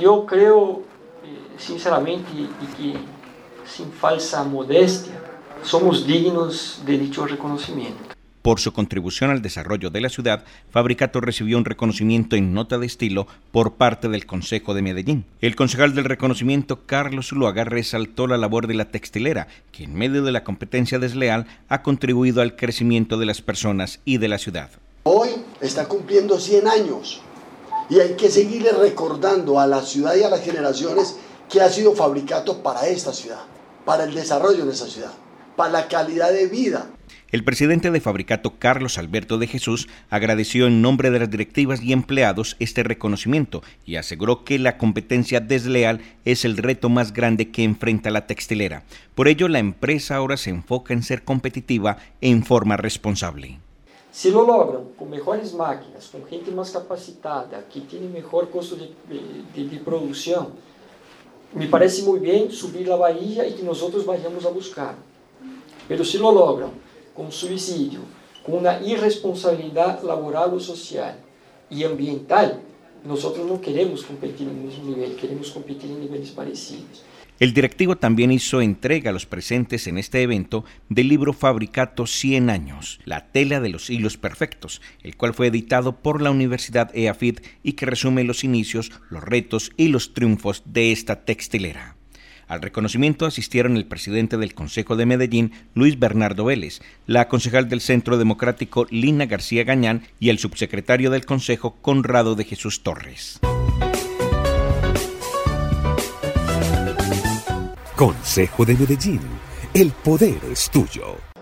yo creo, eh, sinceramente, y que sin falsa modestia, somos dignos de dicho reconocimiento. Por su contribución al desarrollo de la ciudad, Fabricato recibió un reconocimiento en nota de estilo por parte del Consejo de Medellín. El concejal del reconocimiento, Carlos Zuluaga, resaltó la labor de la textilera, que en medio de la competencia desleal ha contribuido al crecimiento de las personas y de la ciudad. Hoy está cumpliendo 100 años y hay que seguirle recordando a la ciudad y a las generaciones que ha sido Fabricato para esta ciudad, para el desarrollo de esa ciudad, para la calidad de vida el presidente de Fabricato, Carlos Alberto de Jesús, agradeció en nombre de las directivas y empleados este reconocimiento y aseguró que la competencia desleal es el reto más grande que enfrenta la textilera. Por ello, la empresa ahora se enfoca en ser competitiva en forma responsable. Si lo logran con mejores máquinas, con gente más capacitada, que tiene mejor costo de, de producción, me parece muy bien subir la bahía y que nosotros vayamos a buscar. Pero si lo logran com suicídio, com uma irresponsabilidade laboral ou social e ambiental, nós não queremos competir no mesmo nível, queremos competir em níveis parecidos. El directivo también hizo entrega a los presentes en este evento del libro Fabricato 100 años, la tela de los hilos perfectos, el cual fue editado por la Universidad EAFID y que resume los inicios, los retos y los triunfos de esta textilera. Al reconocimiento asistieron el presidente del Consejo de Medellín, Luis Bernardo Vélez, la concejal del Centro Democrático, Lina García Gañán, y el subsecretario del Consejo, Conrado de Jesús Torres. Consejo de Medellín. El poder es tuyo.